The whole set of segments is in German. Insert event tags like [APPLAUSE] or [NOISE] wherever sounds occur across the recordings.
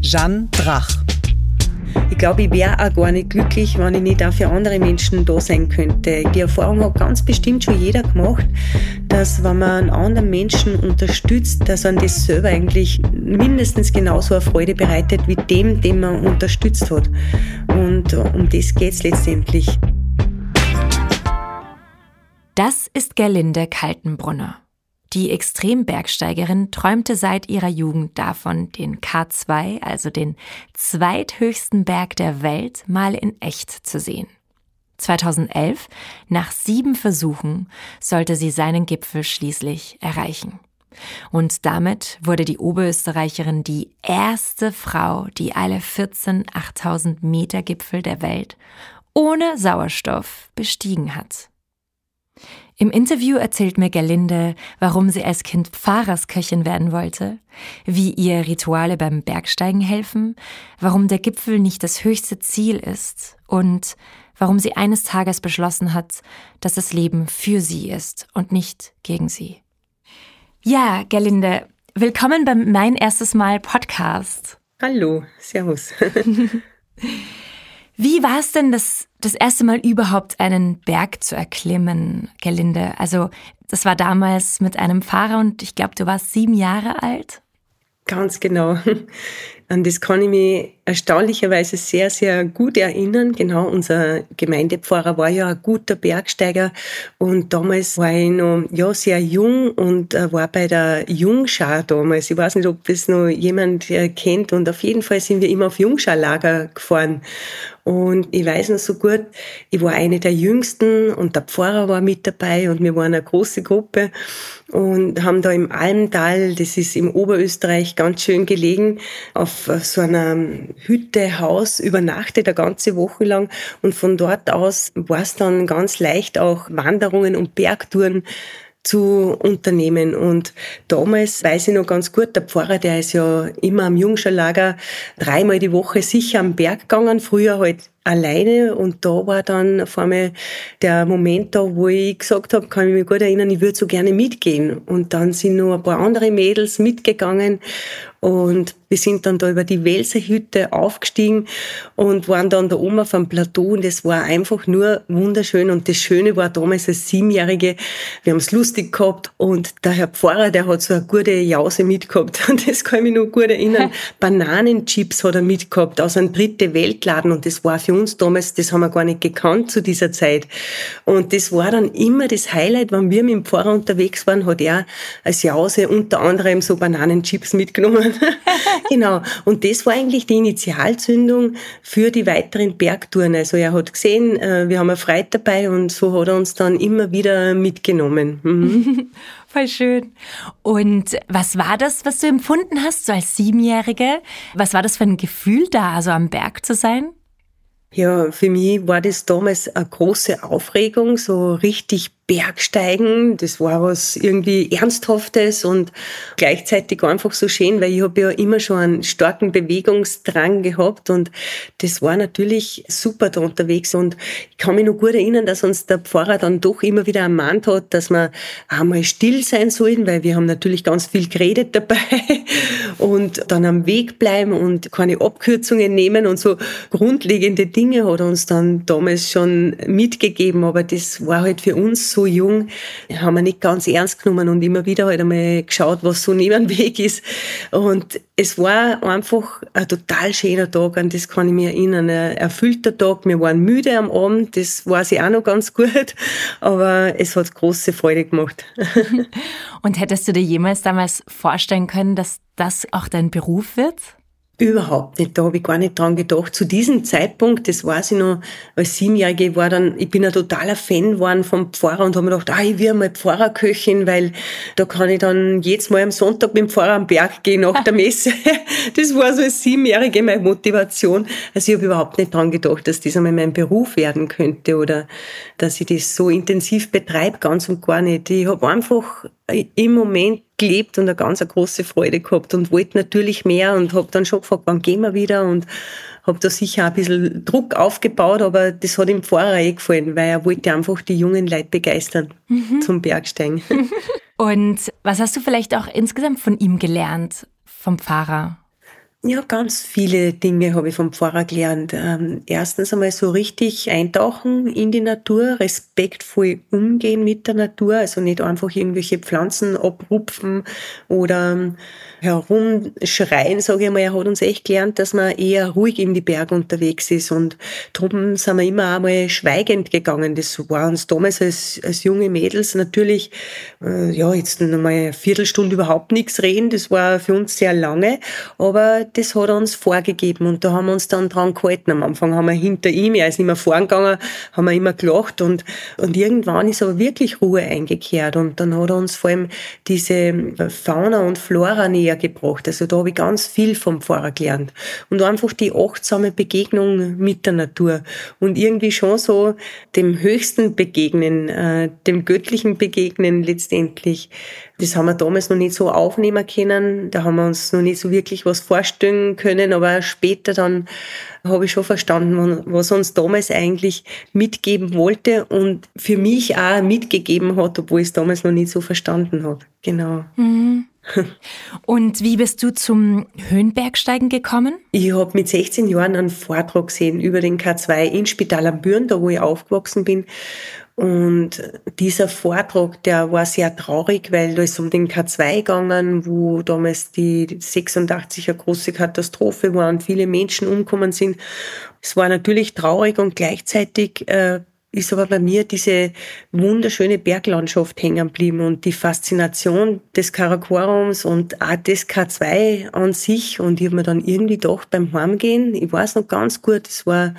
Jeanne Drach. Ich glaube, ich wäre auch gar nicht glücklich, wenn ich nicht auch für andere Menschen da sein könnte. Die Erfahrung hat ganz bestimmt schon jeder gemacht, dass wenn man einen anderen Menschen unterstützt, dass man das selber eigentlich mindestens genauso eine Freude bereitet wie dem, den man unterstützt hat. Und um das geht es letztendlich. Das ist Gerlinde Kaltenbrunner. Die Extrembergsteigerin träumte seit ihrer Jugend davon, den K2, also den zweithöchsten Berg der Welt, mal in echt zu sehen. 2011, nach sieben Versuchen, sollte sie seinen Gipfel schließlich erreichen. Und damit wurde die Oberösterreicherin die erste Frau, die alle 14 8000 Meter Gipfel der Welt ohne Sauerstoff bestiegen hat. Im Interview erzählt mir Gerlinde, warum sie als Kind Pfarrersköchin werden wollte, wie ihr Rituale beim Bergsteigen helfen, warum der Gipfel nicht das höchste Ziel ist und warum sie eines Tages beschlossen hat, dass das Leben für sie ist und nicht gegen sie. Ja, Gerlinde, willkommen beim Mein erstes Mal Podcast. Hallo, Servus. [LAUGHS] Wie war es denn das, das erste Mal überhaupt einen Berg zu erklimmen, Gelinde? Also das war damals mit einem Fahrer und ich glaube, du warst sieben Jahre alt. Ganz genau. An das kann ich mich erstaunlicherweise sehr, sehr gut erinnern. Genau, unser Gemeindepfarrer war ja ein guter Bergsteiger und damals war ich noch ja, sehr jung und äh, war bei der Jungschar damals. Ich weiß nicht, ob das noch jemand äh, kennt und auf jeden Fall sind wir immer auf Jungscharlager gefahren. Und ich weiß noch so gut, ich war eine der Jüngsten und der Pfarrer war mit dabei und wir waren eine große Gruppe und haben da im Almtal, das ist im Oberösterreich ganz schön gelegen, auf so einer Hütte, Haus übernachtet, eine ganze Woche lang. Und von dort aus war es dann ganz leicht auch Wanderungen und Bergtouren zu unternehmen. Und damals weiß ich noch ganz gut, der Pfarrer, der ist ja immer am Jungscherlager dreimal die Woche sicher am Berg gegangen, früher halt alleine und da war dann vor allem der Moment da, wo ich gesagt habe, kann ich mich gut erinnern, ich würde so gerne mitgehen. Und dann sind noch ein paar andere Mädels mitgegangen und wir sind dann da über die Welserhütte aufgestiegen und waren dann da oben auf einem Plateau und es war einfach nur wunderschön. Und das Schöne war damals als Siebenjährige, wir haben es lustig gehabt und der Herr Pfarrer, der hat so eine gute Jause mitgehabt [LAUGHS] und das kann ich mich noch gut erinnern. [LAUGHS] Bananenchips hat er mitgehabt aus einem dritte Weltladen und das war für uns damals, das haben wir gar nicht gekannt zu dieser Zeit. Und das war dann immer das Highlight, wenn wir mit dem Pfarrer unterwegs waren, hat er als Jause unter anderem so Bananenchips mitgenommen. [LAUGHS] genau. Und das war eigentlich die Initialzündung für die weiteren Bergtouren. Also er hat gesehen, äh, wir haben eine Freude dabei und so hat er uns dann immer wieder mitgenommen. Mhm. [LAUGHS] Voll schön. Und was war das, was du empfunden hast, so als Siebenjährige? Was war das für ein Gefühl da, also am Berg zu sein? Ja, für mich war das damals eine große Aufregung, so richtig Bergsteigen. Das war was irgendwie Ernsthaftes und gleichzeitig einfach so schön, weil ich habe ja immer schon einen starken Bewegungsdrang gehabt und das war natürlich super da unterwegs und ich kann mich noch gut erinnern, dass uns der Pfarrer dann doch immer wieder ermahnt hat, dass wir einmal still sein sollen, weil wir haben natürlich ganz viel geredet [LAUGHS] dabei und dann am Weg bleiben und keine Abkürzungen nehmen und so grundlegende Dinge hat er uns dann damals schon mitgegeben, aber das war halt für uns so so jung, haben wir nicht ganz ernst genommen und immer wieder halt einmal geschaut, was so neben dem Weg ist. Und es war einfach ein total schöner Tag, an das kann ich mich erinnern. Ein erfüllter Tag. Wir waren müde am Abend, das weiß ich auch noch ganz [LAUGHS] gut, aber es hat große Freude gemacht. [LAUGHS] und hättest du dir jemals damals vorstellen können, dass das auch dein Beruf wird? Überhaupt nicht. Da habe ich gar nicht dran gedacht. Zu diesem Zeitpunkt, das weiß ich noch, als Siebenjährige war dann, ich bin ein totaler Fan geworden vom Pfarrer und habe mir gedacht, ah, ich will mal Pfarrerköchin, weil da kann ich dann jedes Mal am Sonntag mit dem Pfarrer am Berg gehen nach der Messe. [LAUGHS] Das war so als Siebenjährige meine Motivation. Also ich habe überhaupt nicht dran gedacht, dass das einmal mein Beruf werden könnte oder dass ich das so intensiv betreibe, ganz und gar nicht. Ich habe einfach im Moment gelebt und eine ganz eine große Freude gehabt und wollte natürlich mehr und habe dann schon gefragt, wann gehen wir wieder und habe da sicher ein bisschen Druck aufgebaut, aber das hat dem Pfarrer eh gefallen, weil er wollte einfach die jungen Leute begeistern mhm. zum Bergsteigen. [LAUGHS] Und was hast du vielleicht auch insgesamt von ihm gelernt, vom Pfarrer? Ja, ganz viele Dinge habe ich vom Pfarrer gelernt. Ähm, erstens einmal so richtig eintauchen in die Natur, respektvoll umgehen mit der Natur, also nicht einfach irgendwelche Pflanzen abrupfen oder herumschreien, sage ich mal. Er hat uns echt gelernt, dass man eher ruhig in die Berge unterwegs ist und darum sind wir immer einmal schweigend gegangen. Das war uns damals als, als junge Mädels natürlich, äh, ja, jetzt nochmal eine Viertelstunde überhaupt nichts reden. Das war für uns sehr lange, aber das hat er uns vorgegeben und da haben wir uns dann dran gehalten. Am Anfang haben wir hinter ihm, er ist immer vorangegangen, haben wir immer gelacht und, und irgendwann ist aber wirklich Ruhe eingekehrt und dann hat er uns vor allem diese Fauna und Flora näher gebracht. Also da habe ich ganz viel vom Pfarrer gelernt. Und einfach die achtsame Begegnung mit der Natur. Und irgendwie schon so dem Höchsten begegnen, äh, dem Göttlichen begegnen letztendlich. Das haben wir damals noch nicht so aufnehmen können. Da haben wir uns noch nicht so wirklich was vorstellen können. Aber später dann habe ich schon verstanden, was uns damals eigentlich mitgeben wollte und für mich auch mitgegeben hat, obwohl ich es damals noch nicht so verstanden habe. Genau. Mhm. [LAUGHS] Und wie bist du zum Höhenbergsteigen gekommen? Ich habe mit 16 Jahren einen Vortrag gesehen über den K2 in Spital am Büren, da wo ich aufgewachsen bin. Und dieser Vortrag, der war sehr traurig, weil da ist um den K2 gegangen, wo damals die 86 eine große Katastrophe war und viele Menschen umgekommen sind. Es war natürlich traurig und gleichzeitig äh, ist aber bei mir diese wunderschöne Berglandschaft hängen geblieben und die Faszination des Karakorums und auch des K2 an sich. Und ich habe mir dann irgendwie gedacht, beim Heimgehen, ich weiß noch ganz gut, es war,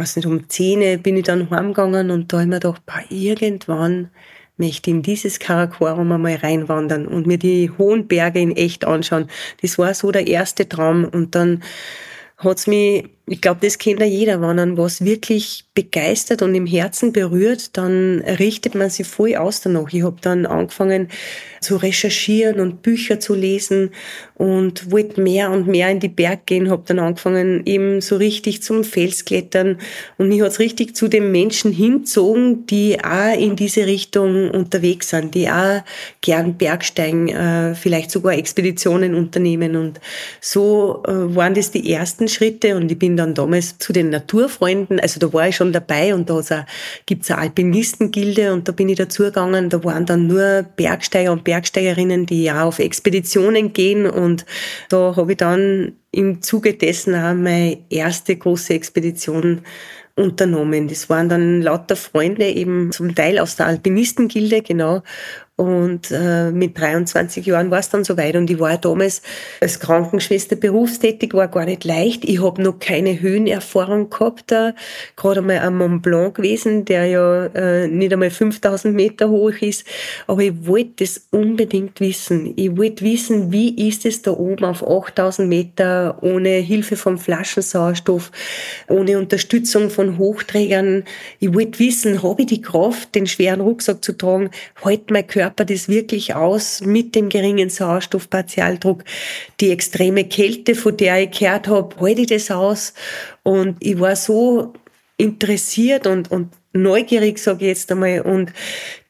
weiß nicht, um 10 bin ich dann heimgegangen und da habe ich mir gedacht, irgendwann möchte in dieses Karakorum einmal reinwandern und mir die hohen Berge in echt anschauen. Das war so der erste Traum und dann hat's mich ich glaube, das kennt ja jeder, wenn man was wirklich begeistert und im Herzen berührt, dann richtet man sich voll aus danach. Ich habe dann angefangen zu recherchieren und Bücher zu lesen und wollte mehr und mehr in die Berg gehen, habe dann angefangen eben so richtig zum Felsklettern. Und mich hat's richtig zu den Menschen hinzogen, die auch in diese Richtung unterwegs sind, die auch gern Bergsteigen, äh, vielleicht sogar Expeditionen unternehmen. Und so äh, waren das die ersten Schritte. Und ich bin dann damals zu den Naturfreunden, also da war ich schon dabei und da gibt es eine Alpinistengilde und da bin ich dazugegangen, da waren dann nur Bergsteiger und Bergsteigerinnen, die ja auf Expeditionen gehen und da habe ich dann im Zuge dessen auch meine erste große Expedition unternommen. Das waren dann lauter Freunde eben zum Teil aus der Alpinistengilde, genau. Und äh, mit 23 Jahren war es dann soweit und ich war damals als Krankenschwester berufstätig, war gar nicht leicht. Ich habe noch keine Höhenerfahrung gehabt, gerade einmal am Mont Blanc gewesen, der ja äh, nicht einmal 5000 Meter hoch ist. Aber ich wollte das unbedingt wissen. Ich wollte wissen, wie ist es da oben auf 8000 Meter ohne Hilfe vom Flaschensauerstoff, ohne Unterstützung von Hochträgern. Ich wollte wissen, habe ich die Kraft, den schweren Rucksack zu tragen? Halt mein Körper Körper das wirklich aus mit dem geringen Sauerstoffpartialdruck. Die extreme Kälte, von der ich gehört habe, halte ich das aus? Und ich war so interessiert und, und neugierig, sage ich jetzt einmal. Und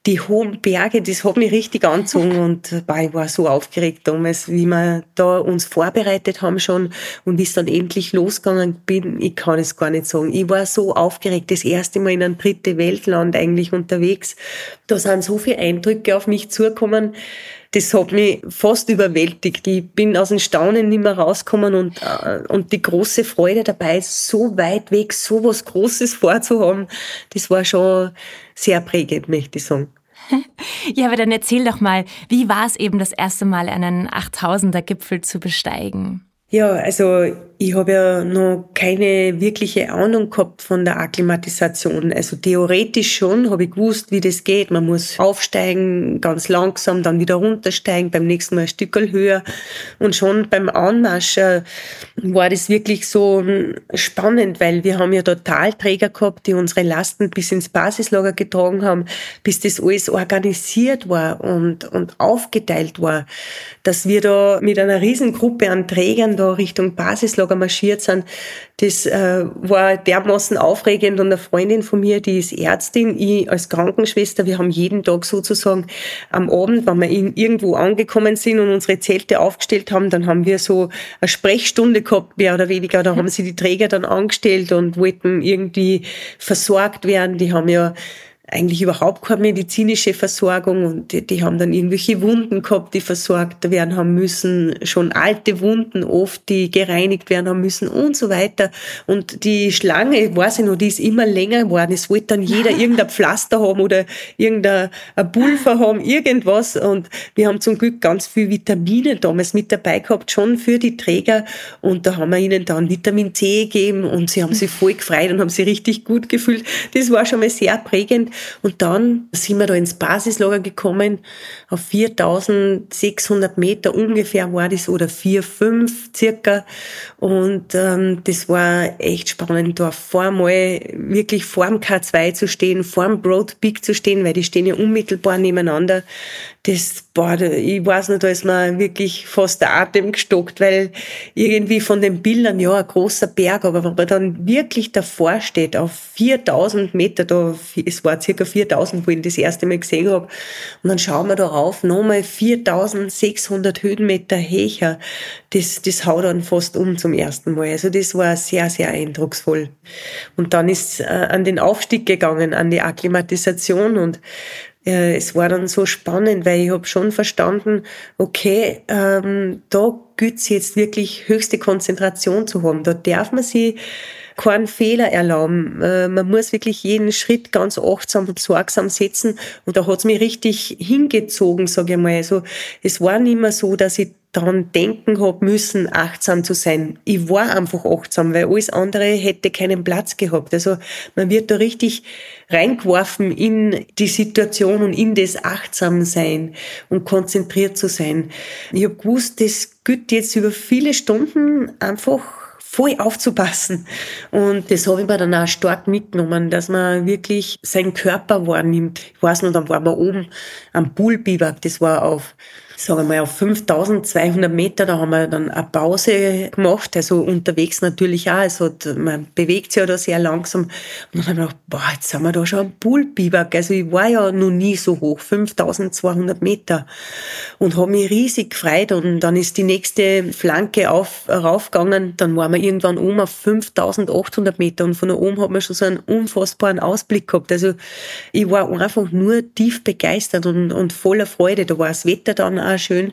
die hohen Berge, das hat mich richtig angezogen [LAUGHS] und boah, ich war so aufgeregt damals, wie wir da uns vorbereitet haben schon und wie es dann endlich losgegangen bin, ich kann es gar nicht sagen. Ich war so aufgeregt, das erste Mal in einem dritte Weltland eigentlich unterwegs. Da sind so viele Eindrücke auf mich zugekommen. Das hat mich fast überwältigt. Ich bin aus dem Staunen nicht mehr rausgekommen und, äh, und die große Freude dabei, so weit weg, so was Großes vorzuhaben, das war schon sehr prägend, möchte ich sagen. [LAUGHS] Ja, aber dann erzähl doch mal, wie war es eben das erste Mal, einen 8000er Gipfel zu besteigen? Ja, also ich habe ja noch keine wirkliche Ahnung gehabt von der Akklimatisation. Also theoretisch schon habe ich gewusst, wie das geht. Man muss aufsteigen, ganz langsam, dann wieder runtersteigen, beim nächsten Mal ein Stück höher. Und schon beim Anmarsch äh, war das wirklich so hm, spannend, weil wir haben ja Totalträger gehabt, die unsere Lasten bis ins Basislager getragen haben, bis das alles organisiert war und, und aufgeteilt war, dass wir da mit einer Riesengruppe an Trägern da Richtung Basislager Lager marschiert sind. Das äh, war dermaßen aufregend und eine Freundin von mir, die ist Ärztin, ich als Krankenschwester, wir haben jeden Tag sozusagen am Abend, wenn wir in, irgendwo angekommen sind und unsere Zelte aufgestellt haben, dann haben wir so eine Sprechstunde gehabt, mehr oder weniger. Da haben sie die Träger dann angestellt und wollten irgendwie versorgt werden. Die haben ja eigentlich überhaupt keine medizinische Versorgung und die, die, haben dann irgendwelche Wunden gehabt, die versorgt werden haben müssen, schon alte Wunden oft, die gereinigt werden haben müssen und so weiter. Und die Schlange, weiß ich noch, die ist immer länger geworden. Es wollte dann jeder [LAUGHS] irgendein Pflaster haben oder irgendein Pulver haben, irgendwas. Und wir haben zum Glück ganz viel Vitamine damals mit dabei gehabt, schon für die Träger. Und da haben wir ihnen dann Vitamin C gegeben und sie haben sich voll gefreut und haben sich richtig gut gefühlt. Das war schon mal sehr prägend. Und dann sind wir da ins Basislager gekommen, auf 4600 Meter ungefähr war das, oder 4, 5 circa. Und ähm, das war echt spannend, da vormal wirklich vorm K2 zu stehen, vorm Broad Peak zu stehen, weil die stehen ja unmittelbar nebeneinander das, boah, ich weiß nicht, da ist mir wirklich fast der Atem gestockt, weil irgendwie von den Bildern, ja, ein großer Berg, aber wenn man dann wirklich davor steht, auf 4000 Meter, da, es war circa 4000, wo ich das erste Mal gesehen habe, und dann schauen wir da rauf, nochmal 4600 Höhenmeter Hecher, das, das haut dann fast um zum ersten Mal. Also das war sehr, sehr eindrucksvoll. Und dann ist äh, an den Aufstieg gegangen, an die Akklimatisation und es war dann so spannend, weil ich habe schon verstanden, okay, ähm, da gilt jetzt wirklich höchste Konzentration zu haben. Da darf man sich keinen Fehler erlauben. Äh, man muss wirklich jeden Schritt ganz achtsam und sorgsam setzen. Und da hat's mich richtig hingezogen, sage ich mal. Also es war nicht mehr so, dass ich daran denken hab müssen, achtsam zu sein. Ich war einfach achtsam, weil alles andere hätte keinen Platz gehabt. Also man wird da richtig reingeworfen in die Situation und in das Achtsamsein und konzentriert zu sein. Ich habe gewusst, das gilt jetzt über viele Stunden einfach voll aufzupassen. Und das habe ich mir dann auch stark mitgenommen, dass man wirklich seinen Körper wahrnimmt. Ich weiß noch, dann waren wir oben am Poolbiwak, das war auf sagen wir mal, auf 5200 Meter, da haben wir dann eine Pause gemacht, also unterwegs natürlich auch, also man bewegt sich ja da sehr langsam. Und dann haben wir gedacht, boah, jetzt sind wir da schon am Poolbiwak, also ich war ja noch nie so hoch, 5200 Meter. Und habe mich riesig gefreut. Und dann ist die nächste Flanke auf, raufgegangen, dann waren wir irgendwann oben auf 5800 Meter. Und von da oben hat man schon so einen unfassbaren Ausblick gehabt, also ich war einfach nur tief begeistert und, und voller Freude, da war das Wetter dann auch schön.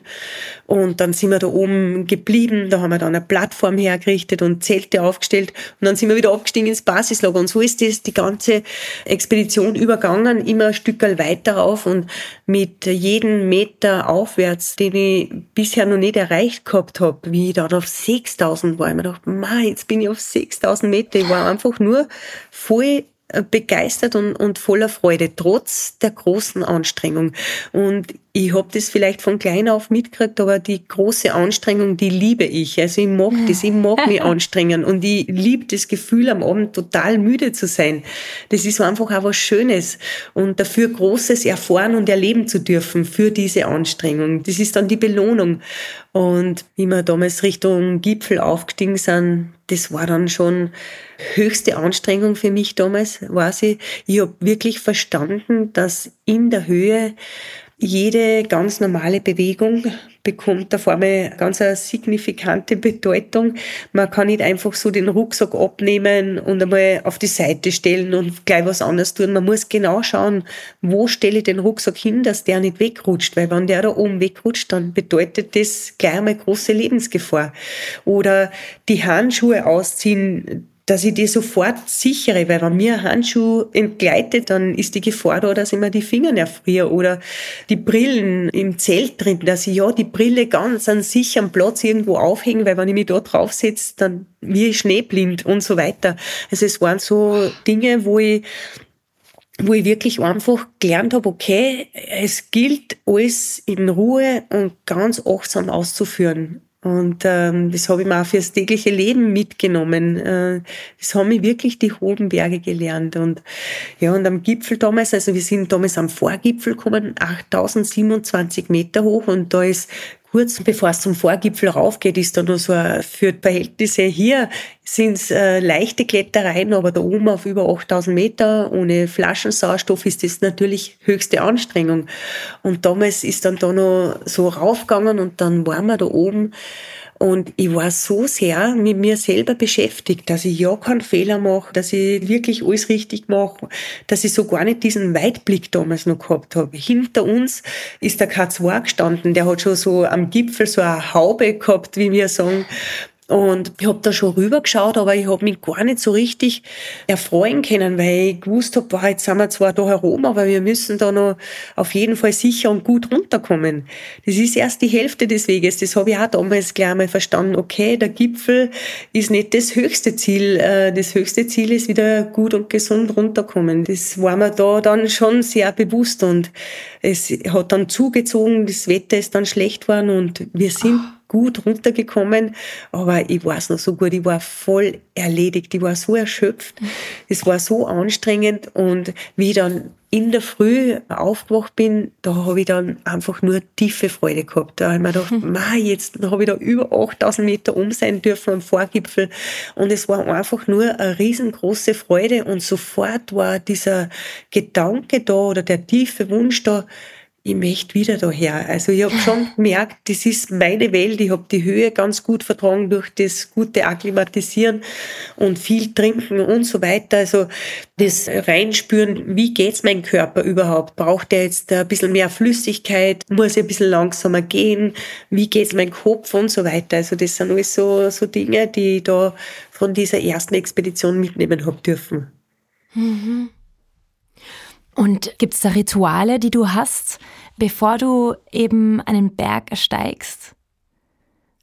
Und dann sind wir da oben geblieben, da haben wir dann eine Plattform hergerichtet und Zelte aufgestellt und dann sind wir wieder abgestiegen ins Basislager und so ist das die ganze Expedition übergangen, immer ein Stück weiter rauf und mit jedem Meter aufwärts, den ich bisher noch nicht erreicht gehabt habe, wie ich da auf 6000 war, ich mir gedacht, jetzt bin ich auf 6000 Meter, ich war einfach nur voll äh, begeistert und, und voller Freude, trotz der großen Anstrengung. Und ich habe das vielleicht von klein auf mitgekriegt, aber die große Anstrengung, die liebe ich. Also ich mag das, ich mag mich [LAUGHS] anstrengen und ich liebe das Gefühl, am Abend total müde zu sein. Das ist einfach auch was Schönes und dafür Großes erfahren und erleben zu dürfen für diese Anstrengung. Das ist dann die Belohnung. Und wie wir damals Richtung Gipfel aufgestiegen sind, das war dann schon höchste Anstrengung für mich damals, war sie. Ich habe wirklich verstanden, dass in der Höhe jede ganz normale Bewegung bekommt auf einmal ganz eine signifikante Bedeutung. Man kann nicht einfach so den Rucksack abnehmen und einmal auf die Seite stellen und gleich was anderes tun. Man muss genau schauen, wo stelle ich den Rucksack hin, dass der nicht wegrutscht, weil wenn der da oben wegrutscht, dann bedeutet das gleich einmal große Lebensgefahr. Oder die Handschuhe ausziehen, dass ich die sofort sichere, weil wenn mir ein Handschuh entgleitet, dann ist die Gefahr da, dass ich mir die Finger erfriere oder die Brillen im Zelt drin, dass ich ja die Brille ganz an sicheren Platz irgendwo aufhänge, weil wenn ich mich da draufsetze, dann wie schneeblind und so weiter. Also es waren so Dinge, wo ich wo ich wirklich einfach gelernt habe, okay, es gilt alles in Ruhe und ganz achtsam auszuführen. Und ähm, das habe ich mir auch fürs tägliche Leben mitgenommen. Äh, das haben mich wirklich die hohen Berge gelernt. Und ja, und am Gipfel damals, also wir sind damals am Vorgipfel gekommen, 8027 Meter hoch und da ist kurz bevor es zum Vorgipfel raufgeht, ist da nur so ein, für Verhältnisse hier sind es äh, leichte Klettereien, aber da oben auf über 8000 Meter ohne Flaschensauerstoff ist das natürlich höchste Anstrengung. Und damals ist dann da noch so raufgegangen und dann waren wir da oben und ich war so sehr mit mir selber beschäftigt, dass ich ja keinen Fehler mache, dass ich wirklich alles richtig mache, dass ich so gar nicht diesen Weitblick damals noch gehabt habe. Hinter uns ist der K2 gestanden, der hat schon so am Gipfel so eine Haube gehabt, wie wir sagen. Und ich habe da schon rübergeschaut, aber ich habe mich gar nicht so richtig erfreuen können, weil ich gewusst habe, boah, jetzt sind wir zwar da herum, aber wir müssen da noch auf jeden Fall sicher und gut runterkommen. Das ist erst die Hälfte des Weges. Das habe ich auch damals gleich einmal verstanden. Okay, der Gipfel ist nicht das höchste Ziel. Äh, das höchste Ziel ist wieder gut und gesund runterkommen. Das war mir da dann schon sehr bewusst und es hat dann zugezogen, das Wetter ist dann schlecht geworden und wir sind gut runtergekommen, aber ich weiß noch so gut, ich war voll erledigt, ich war so erschöpft, es war so anstrengend und wie ich dann in der Früh aufgewacht bin, da habe ich dann einfach nur tiefe Freude gehabt. Da habe ich mir gedacht, [LAUGHS] ma, jetzt habe ich da über 8000 Meter um sein dürfen am Vorgipfel und es war einfach nur eine riesengroße Freude und sofort war dieser Gedanke da oder der tiefe Wunsch da, ich möchte wieder daher. Also ich habe schon [LAUGHS] gemerkt, das ist meine Welt. Ich habe die Höhe ganz gut vertragen durch das gute Akklimatisieren und viel trinken und so weiter. Also das Reinspüren, wie geht's meinem Körper überhaupt? Braucht er jetzt ein bisschen mehr Flüssigkeit? Muss er ein bisschen langsamer gehen? Wie geht's meinem Kopf und so weiter? Also das sind alles so, so Dinge, die ich da von dieser ersten Expedition mitnehmen habe dürfen. Mhm. Und gibt es da Rituale, die du hast, bevor du eben einen Berg ersteigst?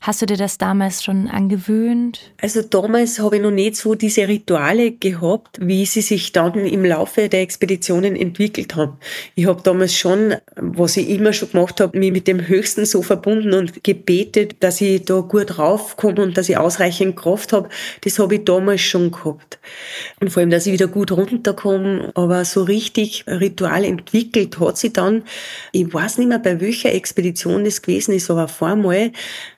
Hast du dir das damals schon angewöhnt? Also damals habe ich noch nicht so diese Rituale gehabt, wie sie sich dann im Laufe der Expeditionen entwickelt haben. Ich habe damals schon, was ich immer schon gemacht habe, mich mit dem Höchsten so verbunden und gebetet, dass ich da gut raufkomme und dass ich ausreichend Kraft habe. Das habe ich damals schon gehabt. Und vor allem, dass ich wieder gut runterkomme. Aber so richtig Ritual entwickelt hat sie dann, ich weiß nicht mehr, bei welcher Expedition das gewesen ist, aber vormal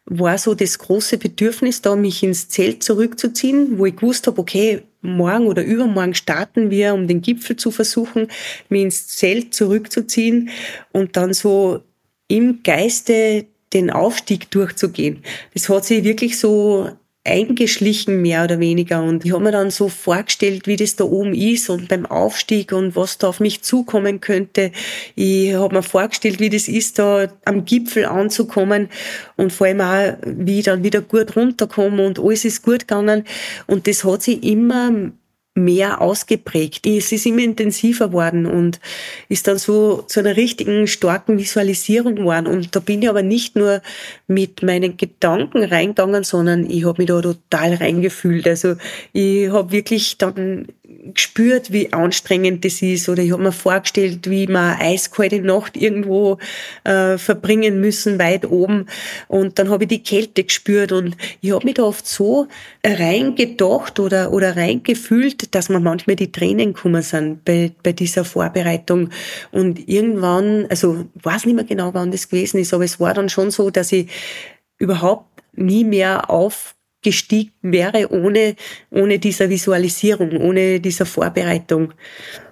war so das große Bedürfnis da, mich ins Zelt zurückzuziehen, wo ich gewusst habe, okay, morgen oder übermorgen starten wir, um den Gipfel zu versuchen, mich ins Zelt zurückzuziehen und dann so im Geiste den Aufstieg durchzugehen. Das hat sich wirklich so eingeschlichen, mehr oder weniger. Und ich habe mir dann so vorgestellt, wie das da oben ist und beim Aufstieg und was da auf mich zukommen könnte. Ich habe mir vorgestellt, wie das ist, da am Gipfel anzukommen und vor allem auch, wie ich dann wieder gut runterkomme und alles ist gut gegangen. Und das hat sich immer mehr ausgeprägt. Es ist immer intensiver worden und ist dann so zu einer richtigen starken Visualisierung geworden. Und da bin ich aber nicht nur mit meinen Gedanken reingegangen, sondern ich habe mich da total reingefühlt. Also ich habe wirklich dann gespürt, wie anstrengend das ist. Oder ich habe mir vorgestellt, wie wir eiskalte Nacht irgendwo äh, verbringen müssen, weit oben. Und dann habe ich die Kälte gespürt. Und ich habe mich da oft so reingedacht oder, oder reingefühlt, dass mir manchmal die Tränen gekommen sind bei, bei dieser Vorbereitung. Und irgendwann, also weiß nicht mehr genau, wann das gewesen ist, aber es war dann schon so, dass ich überhaupt nie mehr auf gestiegen wäre ohne, ohne dieser Visualisierung, ohne dieser Vorbereitung.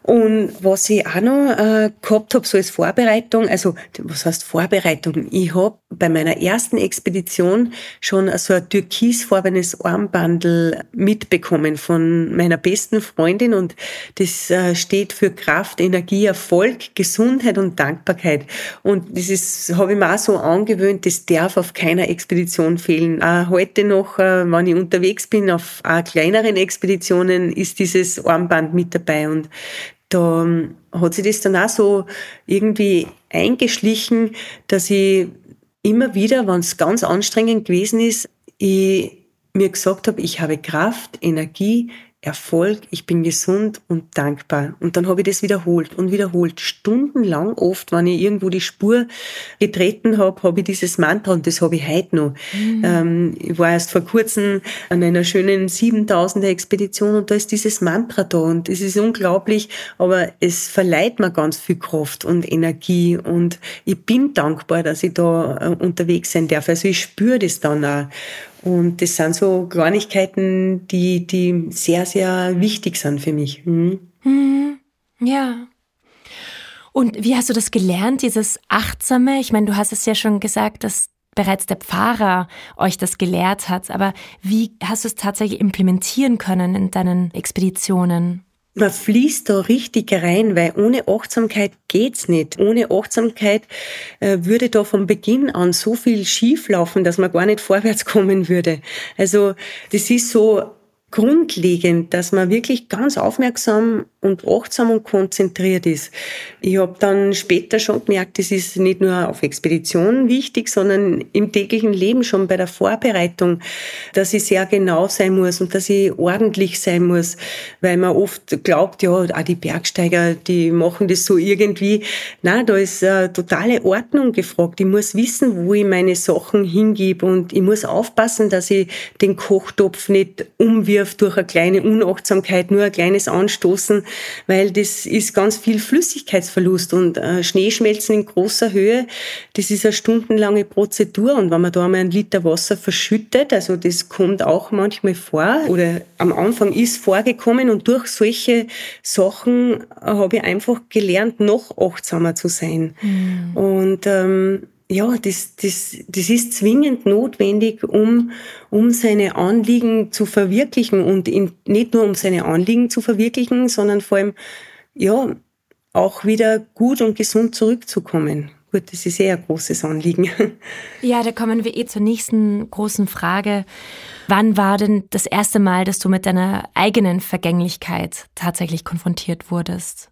Und was ich auch noch äh, gehabt habe, so als Vorbereitung, also was heißt Vorbereitung? Ich habe bei meiner ersten Expedition schon so ein türkisfarbenes Armbandel mitbekommen von meiner besten Freundin und das äh, steht für Kraft, Energie, Erfolg, Gesundheit und Dankbarkeit. Und das ist, habe ich mir auch so angewöhnt, das darf auf keiner Expedition fehlen. Auch heute noch, äh, wenn ich unterwegs bin, auf auch kleineren Expeditionen, ist dieses Armband mit dabei und da ähm, hat sich das dann auch so irgendwie eingeschlichen, dass ich immer wieder, wenn es ganz anstrengend gewesen ist, ich mir gesagt habe, ich habe Kraft, Energie, Erfolg, ich bin gesund und dankbar. Und dann habe ich das wiederholt und wiederholt. Stundenlang oft, wenn ich irgendwo die Spur getreten habe, habe ich dieses Mantra und das habe ich heute noch. Mhm. Ähm, ich war erst vor kurzem an einer schönen 7000er Expedition und da ist dieses Mantra da und es ist unglaublich, aber es verleiht mir ganz viel Kraft und Energie und ich bin dankbar, dass ich da äh, unterwegs sein darf. Also ich spüre das dann auch. Und das sind so Kleinigkeiten, die, die sehr, sehr wichtig sind für mich. Mhm. Mhm. Ja. Und wie hast du das gelernt, dieses Achtsame? Ich meine, du hast es ja schon gesagt, dass bereits der Pfarrer euch das gelehrt hat, aber wie hast du es tatsächlich implementieren können in deinen Expeditionen? Man fließt da richtig rein, weil ohne Achtsamkeit geht's nicht. Ohne Achtsamkeit äh, würde da von Beginn an so viel schieflaufen, dass man gar nicht vorwärts [LAUGHS] kommen würde. Also das ist so grundlegend, dass man wirklich ganz aufmerksam und achtsam und konzentriert ist. Ich habe dann später schon gemerkt, das ist nicht nur auf Expeditionen wichtig, sondern im täglichen Leben schon bei der Vorbereitung, dass ich sehr genau sein muss und dass ich ordentlich sein muss, weil man oft glaubt, ja, auch die Bergsteiger, die machen das so irgendwie. Na, da ist äh, totale Ordnung gefragt. Ich muss wissen, wo ich meine Sachen hingebe und ich muss aufpassen, dass ich den Kochtopf nicht umwirf durch eine kleine Unachtsamkeit, nur ein kleines Anstoßen, weil das ist ganz viel Flüssigkeitsverlust und äh, Schneeschmelzen in großer Höhe, das ist eine stundenlange Prozedur und wenn man da mal einen Liter Wasser verschüttet, also das kommt auch manchmal vor oder am Anfang ist vorgekommen und durch solche Sachen habe ich einfach gelernt, noch achtsamer zu sein. Mhm. Und ähm, ja, das, das, das ist zwingend notwendig, um, um seine Anliegen zu verwirklichen und in, nicht nur um seine Anliegen zu verwirklichen, sondern vor allem, ja, auch wieder gut und gesund zurückzukommen. Gut, das ist eher ein großes Anliegen. [LAUGHS] Ja, da kommen wir eh zur nächsten großen Frage. Wann war denn das erste Mal, dass du mit deiner eigenen Vergänglichkeit tatsächlich konfrontiert wurdest?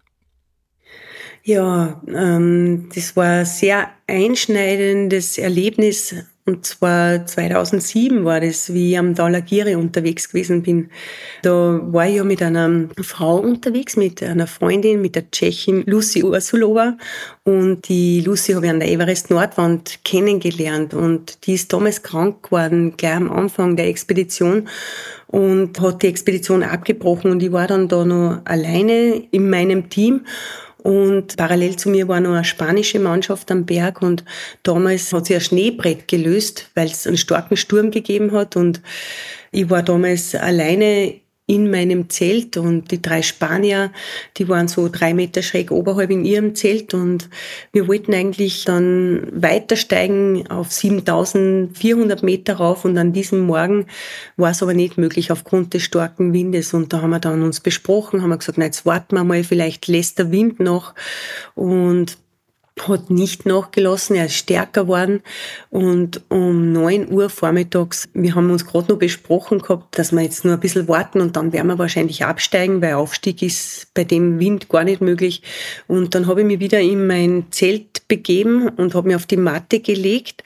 Ja, ähm, das war ein sehr einschneidendes Erlebnis. Und zwar 2007 war das, wie ich am Dalagiri unterwegs gewesen bin. Da war ich ja mit einer Frau unterwegs, mit einer Freundin, mit der Tschechin Lucy Ursulova. Und die Lucy habe ich an der Everest Nordwand kennengelernt. Und die ist damals krank geworden, gleich am Anfang der Expedition und hat die Expedition abgebrochen und ich war dann da noch alleine in meinem Team und parallel zu mir war noch eine spanische Mannschaft am Berg und damals hat sich ein Schneebrett gelöst, weil es einen starken Sturm gegeben hat. Und ich war damals alleine in meinem Zelt und die drei Spanier, die waren so drei Meter schräg oberhalb in ihrem Zelt und wir wollten eigentlich dann weitersteigen auf 7400 Meter rauf und an diesem Morgen war es aber nicht möglich aufgrund des starken Windes und da haben wir dann uns besprochen, haben wir gesagt, na jetzt warten wir mal, vielleicht lässt der Wind noch und hat nicht nachgelassen, er ist stärker geworden. Und um neun Uhr vormittags, wir haben uns gerade noch besprochen gehabt, dass wir jetzt nur ein bisschen warten und dann werden wir wahrscheinlich absteigen, weil Aufstieg ist bei dem Wind gar nicht möglich. Und dann habe ich mich wieder in mein Zelt begeben und habe mich auf die Matte gelegt.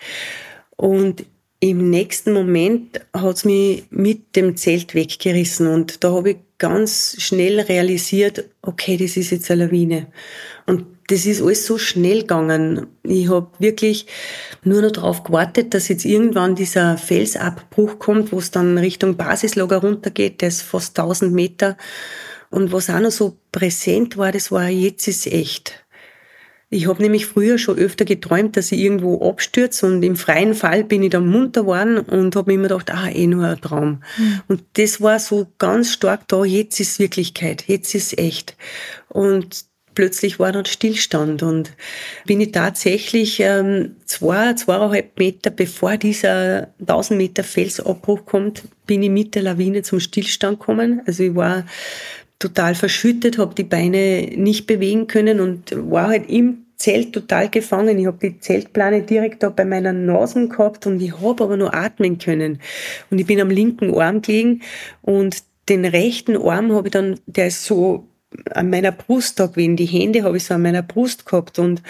Und im nächsten Moment hat es mich mit dem Zelt weggerissen und da habe ich ganz schnell realisiert, okay, das ist jetzt eine Lawine. Und das ist alles so schnell gegangen. Ich habe wirklich nur noch darauf gewartet, dass jetzt irgendwann dieser Felsabbruch kommt, wo es dann Richtung Basislager runtergeht, der ist fast 1000 Meter. Und was auch noch so präsent war, das war, jetzt ist echt. Ich habe nämlich früher schon öfter geträumt, dass ich irgendwo abstürze und im freien Fall bin ich dann munter geworden und habe mir immer gedacht, ah, eh nur ein Traum. Mhm. Und das war so ganz stark da, jetzt ist Wirklichkeit, jetzt ist echt. Und plötzlich war dann Stillstand und bin ich tatsächlich ähm, zwei, zweieinhalb Meter bevor dieser 1000 Meter Felsabbruch kommt, bin ich mit der Lawine zum Stillstand gekommen. Also ich war total verschüttet, habe die Beine nicht bewegen können und war halt im Zelt total gefangen. Ich habe die Zeltplane direkt da bei meiner Nase gehabt und ich habe aber nur atmen können. Und ich bin am linken Arm gelegen und den rechten Arm habe ich dann, der ist so an meiner Brust da gewesen. Die Hände habe ich so an meiner Brust gehabt und,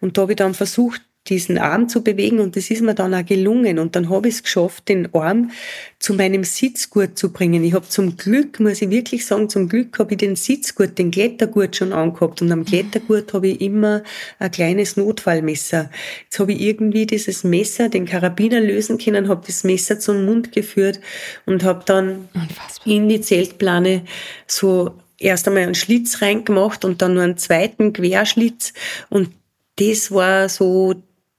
und da habe ich dann versucht, diesen Arm zu bewegen und das ist mir dann auch gelungen und dann habe ich es geschafft, den Arm zu meinem Sitzgurt zu bringen. Ich habe zum Glück, muss ich wirklich sagen, zum Glück habe ich den Sitzgurt, den Klettergurt schon angehabt und am Klettergurt habe ich immer ein kleines Notfallmesser. Jetzt habe ich irgendwie dieses Messer, den Karabiner lösen können, habe das Messer zum Mund geführt und habe dann Unfassbar. in die Zeltplane so erst einmal einen Schlitz reingemacht und dann nur einen zweiten Querschlitz und das war so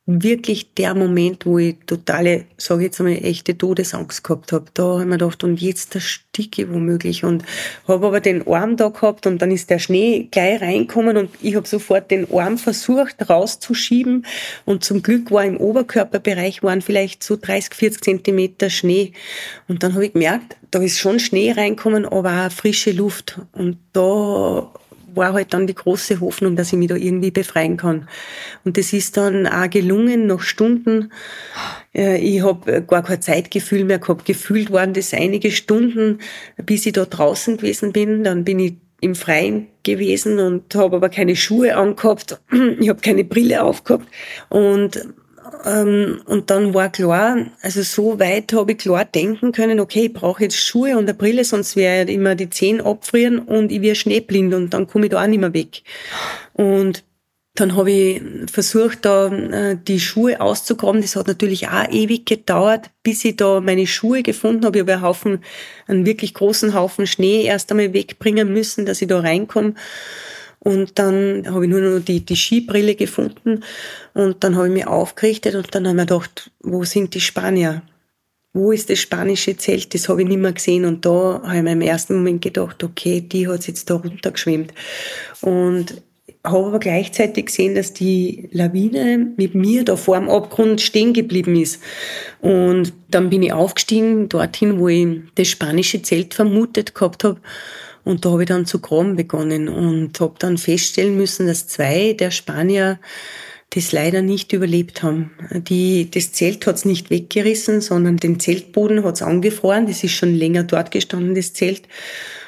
wirklich der Moment, wo ich totale, sage ich jetzt einmal, echte Todesangst gehabt habe. Da habe ich mir gedacht, und jetzt der Sticke womöglich. Und habe aber den Arm da gehabt und dann ist der Schnee gleich reinkommen und ich habe sofort den Arm versucht rauszuschieben und zum Glück war im Oberkörperbereich waren vielleicht so 30, 40 Zentimeter Schnee. Und dann habe ich gemerkt, da ist schon Schnee reinkommen, aber auch frische Luft. Und da war halt dann die große Hoffnung, dass ich mich da irgendwie befreien kann. Und das ist dann auch gelungen, nach Stunden. Äh, ich habe gar kein Zeitgefühl mehr gehabt. Gefühlt waren das einige Stunden, bis ich da draußen gewesen bin. Dann bin ich im Freien gewesen und habe aber keine Schuhe angehabt. [CLEARS THROAT] Ich habe keine Brille aufgehabt. Und ähm, und dann war klar, also so weit habe ich klar denken können, okay, ich brauche jetzt Schuhe und eine Brille, sonst wäre immer die Zehen abfrieren und ich wäre schneeblind und dann komme ich da auch nicht mehr weg. Und dann habe ich versucht, da äh, die Schuhe auszugraben. Das hat natürlich auch ewig gedauert, bis ich da meine Schuhe gefunden habe. Ich habe einen Haufen, einen wirklich großen Haufen Schnee erst einmal wegbringen müssen, dass ich da reinkomme. Und dann habe ich nur noch die, die Skibrille gefunden und dann habe ich mich aufgerichtet und dann habe ich mir gedacht, wo sind die Spanier? Wo ist das spanische Zelt? Das habe ich nicht mehr gesehen. Und da habe ich mir im ersten Moment gedacht, okay, die hat jetzt da runtergeschwemmt. Und habe aber gleichzeitig gesehen, dass die Lawine mit mir da vor dem Abgrund stehen geblieben ist. Und dann bin ich aufgestiegen, dorthin, wo ich das spanische Zelt vermutet gehabt habe. Und da habe ich dann zu graben begonnen und habe dann feststellen müssen, dass zwei der Spanier das leider nicht überlebt haben. Die, das Zelt hat's nicht weggerissen, sondern den Zeltboden hat's angefroren. Das ist schon länger dort gestanden, das Zelt.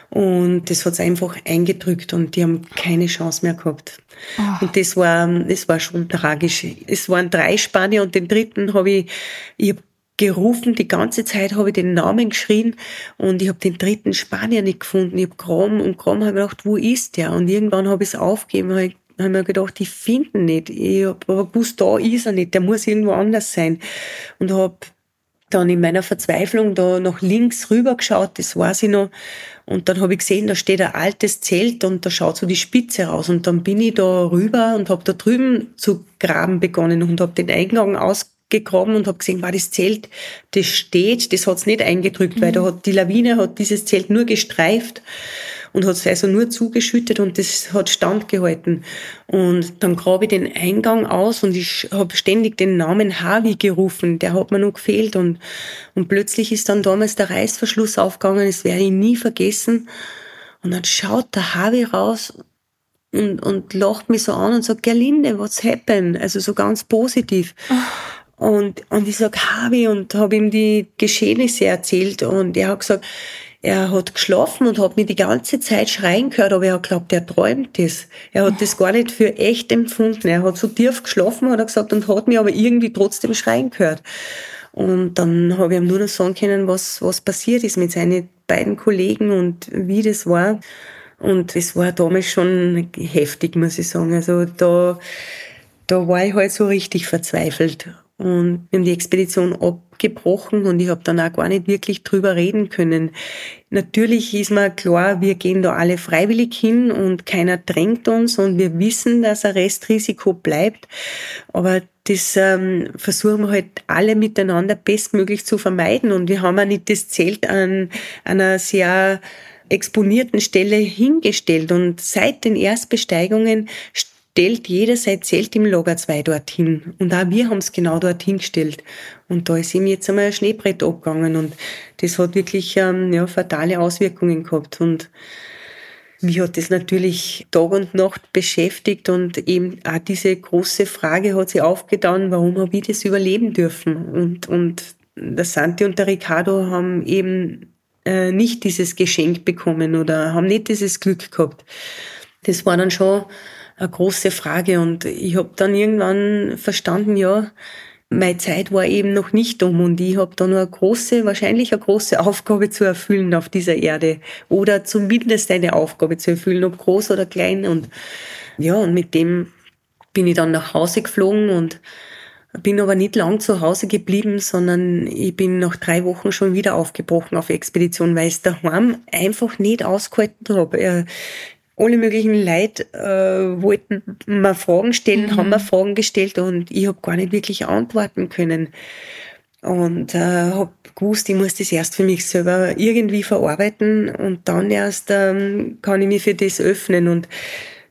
Und das hat's einfach eingedrückt und die haben keine Chance mehr gehabt. Oh. Und das war, das war schon tragisch. Es waren drei Spanier und den dritten habe ich, ich hab gerufen, die ganze Zeit habe ich den Namen geschrien und ich habe den dritten Spanier nicht gefunden. Ich habe Kram und Kram habe gedacht, wo ist der? Und irgendwann habe ich es aufgegeben, habe habe mir gedacht, ich finde ihn nicht. Ich habe aber gewusst, da ist er nicht, der muss irgendwo anders sein. Und habe dann in meiner Verzweiflung da nach links rüber geschaut, das weiß ich noch. Und dann habe ich gesehen, da steht ein altes Zelt und da schaut so die Spitze raus. Und dann bin ich da rüber und habe da drüben zu graben begonnen und habe den Eingang aus gegraben und habe gesehen, war das Zelt, das steht, das hat's nicht eingedrückt, mhm. weil da hat die Lawine hat dieses Zelt nur gestreift und hat es also nur zugeschüttet und das hat standgehalten. Und dann grabe ich den Eingang aus und ich habe ständig den Namen Harvey gerufen, der hat mir noch gefehlt und, und plötzlich ist dann damals der Reißverschluss aufgegangen, das werde ich nie vergessen. Und dann schaut der Harvey raus und, und lacht mich so an und sagt, Gerlinde, what's happened? Also so ganz positiv. Oh. Und, und ich sag Harvey und habe ihm die Geschehnisse erzählt und er hat gesagt, er hat geschlafen und hat mir die ganze Zeit schreien gehört, aber er hat glaubt, er träumt das. Er hat das gar nicht für echt empfunden. Er hat so tief geschlafen, hat er gesagt, und hat mir aber irgendwie trotzdem schreien gehört. Und dann habe ich ihm nur noch sagen können, was, was passiert ist mit seinen beiden Kollegen und wie das war. Und es war damals schon heftig, muss ich sagen. Also da, da war ich halt so richtig verzweifelt. Und wir haben die Expedition abgebrochen und ich habe dann auch gar nicht wirklich drüber reden können. Natürlich ist mir klar, wir gehen da alle freiwillig hin und keiner drängt uns und wir wissen, dass ein Restrisiko bleibt. Aber das ähm, versuchen wir halt alle miteinander bestmöglich zu vermeiden. Und wir haben auch nicht das Zelt an einer sehr exponierten Stelle hingestellt. Und seit den Erstbesteigungen stellt jeder sein Zelt im Lager 2 dorthin. Und auch wir haben es genau dorthin gestellt. Und da ist ihm jetzt einmal ein Schneebrett abgegangen und das hat wirklich ähm, ja, fatale Auswirkungen gehabt. Und mich hat das natürlich Tag und Nacht beschäftigt und eben auch diese große Frage hat sich aufgetan, warum habe ich das überleben dürfen? Und, und der Santi und der Ricardo haben eben äh, nicht dieses Geschenk bekommen oder haben nicht dieses Glück gehabt. Das war dann schon eine große Frage. Und ich habe dann irgendwann verstanden, ja, meine Zeit war eben noch nicht um. Und ich habe da nur eine große, wahrscheinlich eine große Aufgabe zu erfüllen auf dieser Erde. Oder zumindest eine Aufgabe zu erfüllen, ob groß oder klein. Und ja, und mit dem bin ich dann nach Hause geflogen und bin aber nicht lang zu Hause geblieben, sondern ich bin nach drei Wochen schon wieder aufgebrochen auf Expedition, weil ich es daheim einfach nicht ausgehalten habe alle möglichen Leute äh, wollten mir Fragen stellen, mhm. haben mir Fragen gestellt und ich habe gar nicht wirklich antworten können. Und äh, habe gewusst, ich muss das erst für mich selber irgendwie verarbeiten und dann erst ähm, kann ich mich für das öffnen. Und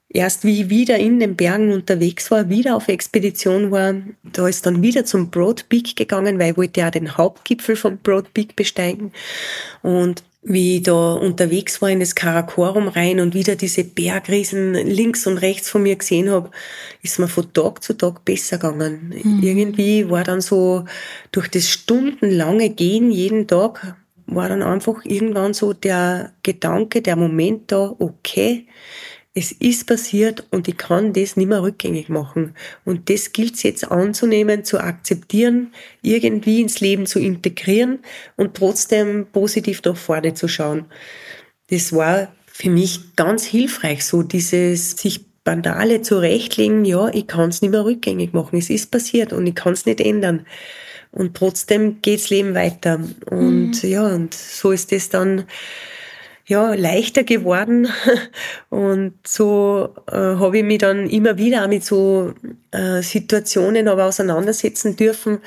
erst wie ich wieder in den Bergen unterwegs war, wieder auf Expedition war, da ist dann wieder zum Broad Peak gegangen, weil ich wollte ja den Hauptgipfel vom Broad Peak besteigen. Und wie ich da unterwegs war in das Karakorum rein und wieder diese Bergriesen links und rechts von mir gesehen habe, ist mir von Tag zu Tag besser gegangen. Mhm. Irgendwie war dann so durch das stundenlange Gehen jeden Tag war dann einfach irgendwann so der Gedanke, der Moment da, okay, es ist passiert und ich kann das nicht mehr rückgängig machen. Und das gilt es jetzt anzunehmen, zu akzeptieren, irgendwie ins Leben zu integrieren und trotzdem positiv nach vorne zu schauen. Das war für mich ganz hilfreich, so dieses sich Bandale zurechtlegen, ja, ich kann es nicht mehr rückgängig machen. Es ist passiert und ich kann es nicht ändern. Und trotzdem geht's Leben weiter. Und mhm. ja, und so ist es dann ja, leichter geworden. [LAUGHS] Und so äh, habe ich mich dann immer wieder auch mit so äh, Situationen aber auseinandersetzen dürfen,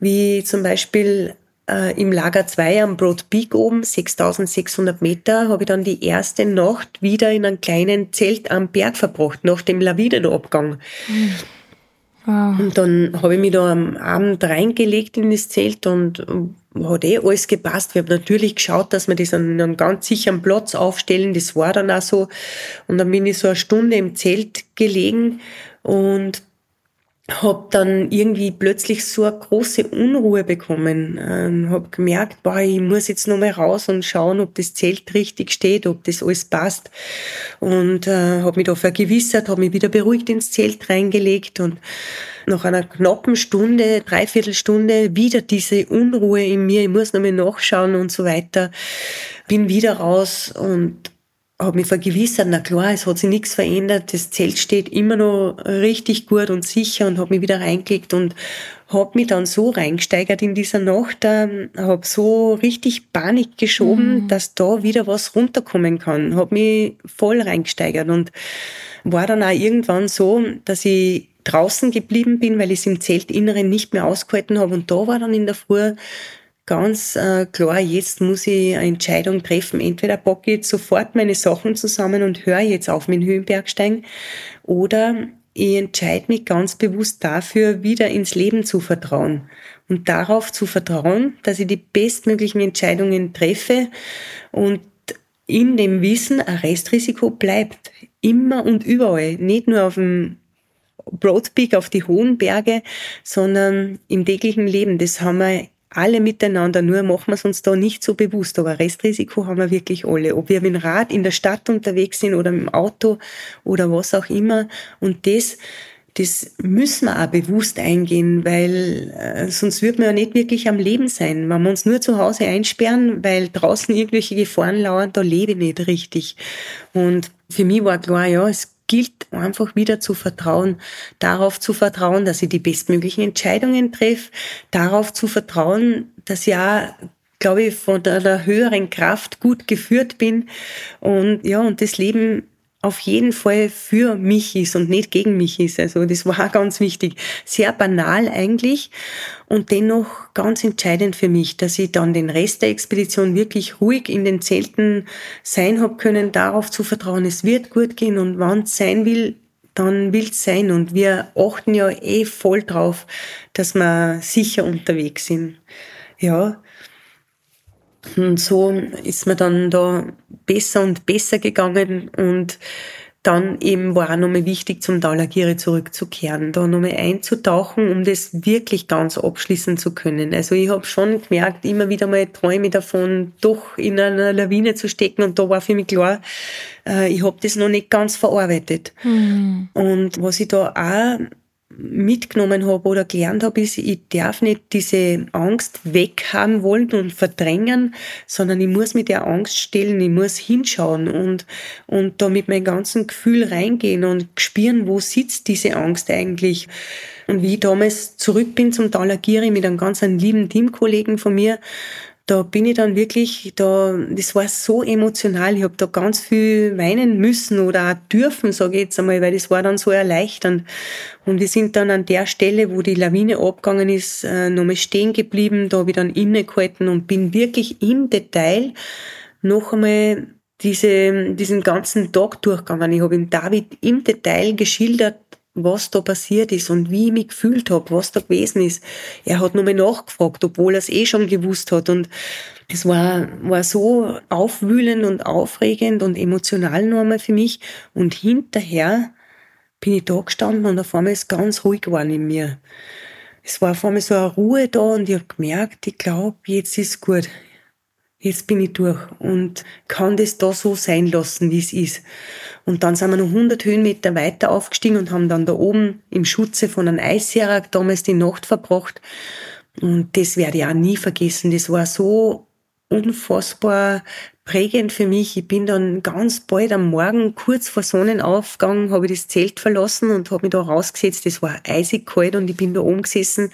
wie zum Beispiel äh, im Lager 2 am Broad Peak oben, 6600 Meter, habe ich dann die erste Nacht wieder in einem kleinen Zelt am Berg verbracht, nach dem Lawinenabgang. Mhm. Wow. Und dann habe ich mich da am Abend reingelegt in das Zelt und hat eh alles gepasst. Wir haben natürlich geschaut, dass wir das an einem ganz sicheren Platz aufstellen. Das war dann auch so. Und dann bin ich so eine Stunde im Zelt gelegen und habe dann irgendwie plötzlich so eine große Unruhe bekommen. Ähm, habe gemerkt, boah, ich muss jetzt noch mal raus und schauen, ob das Zelt richtig steht, ob das alles passt. Und äh, habe mich da vergewissert, habe mich wieder beruhigt ins Zelt reingelegt und nach einer knappen Stunde, Dreiviertelstunde, wieder diese Unruhe in mir, ich muss noch mal nachschauen und so weiter. Bin wieder raus und habe mich vergewissert, na klar, es hat sich nichts verändert, das Zelt steht immer noch richtig gut und sicher und habe mich wieder reingelegt und habe mich dann so reingesteigert in dieser Nacht, ähm, habe so richtig Panik geschoben, mhm. dass da wieder was runterkommen kann, habe mich voll reingesteigert und war dann auch irgendwann so, dass ich draußen geblieben bin, weil ich es im Zeltinneren nicht mehr ausgehalten habe und da war dann in der Früh ganz äh, klar, jetzt muss ich eine Entscheidung treffen. Entweder packe ich jetzt sofort meine Sachen zusammen und höre jetzt auf mit Höhenbergsteigen oder ich entscheide mich ganz bewusst dafür, wieder ins Leben zu vertrauen und darauf zu vertrauen, dass ich die bestmöglichen Entscheidungen treffe und in dem Wissen, ein Restrisiko bleibt immer und überall, nicht nur auf dem Broadpeak, auf die hohen Berge, sondern im täglichen Leben. Das haben wir alle miteinander, nur machen wir es uns da nicht so bewusst. Aber Restrisiko haben wir wirklich alle. Ob wir mit dem Rad in der Stadt unterwegs sind oder im Auto oder was auch immer. Und das, das müssen wir auch bewusst eingehen, weil äh, sonst wird man ja nicht wirklich am Leben sein. Wenn wir uns nur zu Hause einsperren, weil draußen irgendwelche Gefahren lauern, da lebe ich nicht richtig. Und für mich war klar, ja, es gilt einfach wieder zu vertrauen, darauf zu vertrauen, dass ich die bestmöglichen Entscheidungen treffe, darauf zu vertrauen, dass ja glaube ich, von einer höheren Kraft gut geführt bin. Und ja, und das Leben auf jeden Fall für mich ist und nicht gegen mich ist. Also das war ganz wichtig. Sehr banal eigentlich und dennoch ganz entscheidend für mich, dass ich dann den Rest der Expedition wirklich ruhig in den Zelten sein hab können, darauf zu vertrauen, es wird gut gehen und wann es sein will, dann will es sein. Und wir achten ja eh voll drauf, dass wir sicher unterwegs sind. Ja, und so ist mir dann da besser und besser gegangen und dann eben war auch nochmal wichtig, zum Talagiri zurückzukehren, da nochmal einzutauchen, um das wirklich ganz abschließen zu können. Also ich habe schon gemerkt, immer wieder mal Träume davon, doch in einer Lawine zu stecken und da war für mich klar, äh, ich habe das noch nicht ganz verarbeitet. Mhm. Und was ich da auch mitgenommen habe oder gelernt habe, ist, ich darf nicht diese Angst weghaben wollen und verdrängen, sondern ich muss mit der Angst stellen, ich muss hinschauen und, und da mit meinem ganzen Gefühl reingehen und spüren, wo sitzt diese Angst eigentlich. Und wie ich damals zurück bin zum Talagiri mit einem ganz lieben Teamkollegen von mir, da bin ich dann wirklich, da, das war so emotional. Ich habe da ganz viel weinen müssen oder auch dürfen, sage ich jetzt einmal, weil das war dann so erleichternd. Und wir sind dann an der Stelle, wo die Lawine abgegangen ist, äh, nochmal stehen geblieben. Da habe ich dann innegehalten und bin wirklich im Detail noch einmal diese, diesen ganzen Tag durchgegangen. Ich habe ihm David im Detail geschildert, was da passiert ist und wie ich mich gefühlt habe, was da gewesen ist. Er hat nochmal nachgefragt, obwohl er es eh schon gewusst hat. Und es war, war so aufwühlend und aufregend und emotional nochmal für mich. Und hinterher bin ich da gestanden und auf einmal ist ganz ruhig geworden in mir. Es war auf einmal so eine Ruhe da und ich habe gemerkt, ich glaube, jetzt ist gut jetzt bin ich durch und kann das da so sein lassen, wie es ist. Und dann sind wir noch 100 Höhenmeter weiter aufgestiegen und haben dann da oben im Schutze von einem Eisjäger damals die Nacht verbracht. Und das werde ich auch nie vergessen. Das war so unfassbar prägend für mich. Ich bin dann ganz bald am Morgen, kurz vor Sonnenaufgang, habe ich das Zelt verlassen und habe mich da rausgesetzt. Das war eisig kalt und ich bin da oben gesessen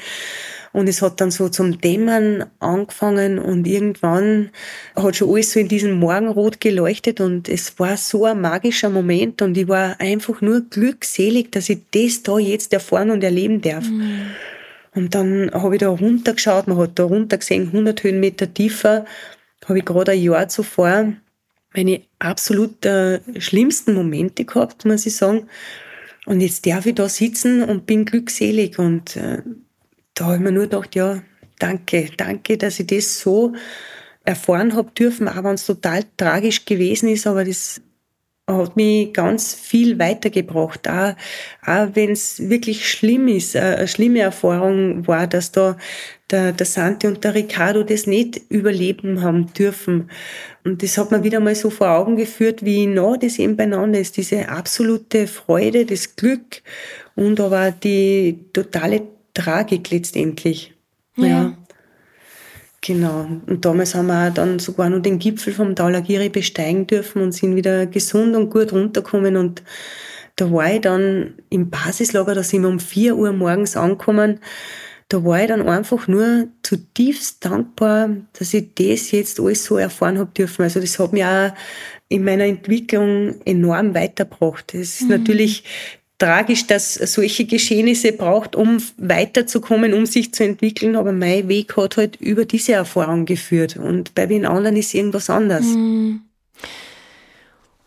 und es hat dann so zum Dämmern angefangen und irgendwann hat schon alles so in diesem Morgenrot geleuchtet und es war so ein magischer Moment und ich war einfach nur glückselig, dass ich das da jetzt erfahren und erleben darf. Mhm. Und dann habe ich da runtergeschaut, man hat da runter gesehen, 100 Höhenmeter tiefer, habe ich gerade ein Jahr zuvor meine absolut äh, schlimmsten Momente gehabt, muss ich sagen. Und jetzt darf ich da sitzen und bin glückselig und äh, da habe ich mir nur gedacht, ja, danke, danke, dass ich das so erfahren habe dürfen, auch wenn es total tragisch gewesen ist, aber das hat mich ganz viel weitergebracht. Auch, auch wenn es wirklich schlimm ist, äh, eine schlimme Erfahrung war, dass da der, der Santi und der Ricardo das nicht überleben haben dürfen. Und das hat mir wieder mal so vor Augen geführt, wie nah das eben beieinander ist. Diese absolute Freude, das Glück und aber die totale Tragik letztendlich. Ja. ja. Genau. Und damals haben wir dann sogar noch den Gipfel vom Talagiri besteigen dürfen und sind wieder gesund und gut runtergekommen. Und da war ich dann im Basislager, da sind wir um vier Uhr morgens angekommen. Da war ich dann einfach nur zutiefst dankbar, dass ich das jetzt alles so erfahren habe dürfen. Also das hat mich auch in meiner Entwicklung enorm weitergebracht. Es ist mhm. natürlich tragisch, dass solche Geschehnisse braucht, um weiterzukommen, um sich zu entwickeln. Aber mein Weg hat halt über diese Erfahrung geführt. Und bei den anderen ist irgendwas anders. Hm.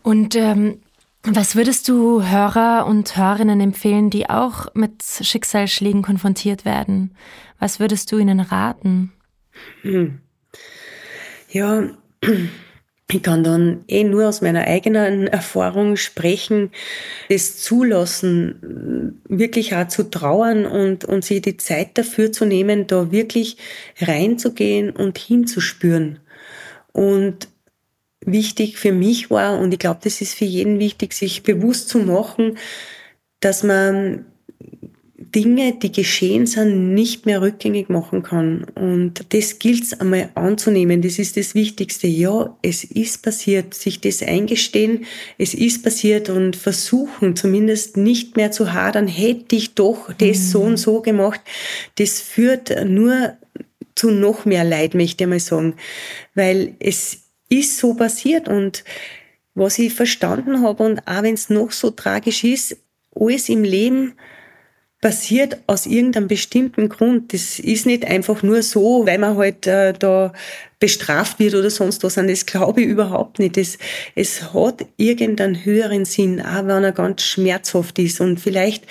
Und ähm, was würdest du Hörer und Hörerinnen empfehlen, die auch mit Schicksalsschlägen konfrontiert werden? Was würdest du ihnen raten? Hm. Ja, [CLEARS THROAT] ich kann dann eh nur aus meiner eigenen Erfahrung sprechen, das zulassen, wirklich auch zu trauern und, und sich die Zeit dafür zu nehmen, da wirklich reinzugehen und hinzuspüren. Und wichtig für mich war, und ich glaube, das ist für jeden wichtig, sich bewusst zu machen, dass man Dinge, die geschehen sind, nicht mehr rückgängig machen kann. Und das gilt es einmal anzunehmen. Das ist das Wichtigste. Ja, es ist passiert. Sich das eingestehen, es ist passiert und versuchen zumindest nicht mehr zu hadern, hätte ich doch das mhm. so und so gemacht. Das führt nur zu noch mehr Leid, möchte ich mal sagen. Weil es ist so passiert und was ich verstanden habe und auch wenn es noch so tragisch ist, alles im Leben passiert aus irgendeinem bestimmten Grund. Das ist nicht einfach nur so, weil man halt äh, da bestraft wird oder sonst was. Und das glaube ich überhaupt nicht. Es, es hat irgendeinen höheren Sinn, auch wenn er ganz schmerzhaft ist. Und vielleicht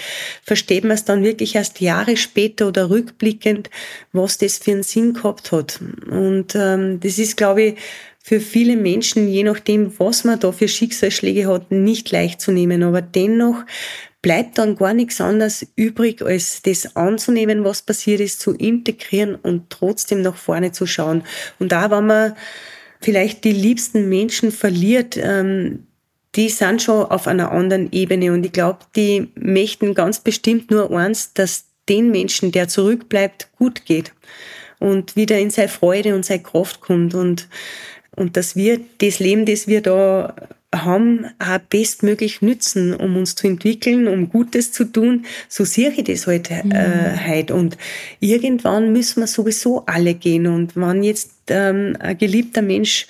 versteht man es dann wirklich erst Jahre später oder rückblickend, was das für einen Sinn gehabt hat. Und ähm, das ist, glaube ich, für viele Menschen, je nachdem, was man da für Schicksalsschläge hat, nicht leicht zu nehmen. Aber dennoch bleibt dann gar nichts anderes übrig, als das anzunehmen, was passiert ist, zu integrieren und trotzdem nach vorne zu schauen. Und da, wenn man vielleicht die liebsten Menschen verliert, ähm, die sind schon auf einer anderen Ebene. Und ich glaube, die möchten ganz bestimmt nur eins, dass den Menschen, der zurückbleibt, gut geht und wieder in seine Freude und seine Kraft kommt. Und, und dass wir das Leben, das wir da haben, auch bestmöglich nützen, um uns zu entwickeln, um Gutes zu tun. So sehe ich das halt äh, mhm. heute. Und irgendwann müssen wir sowieso alle gehen. Und wenn jetzt ähm, ein geliebter Mensch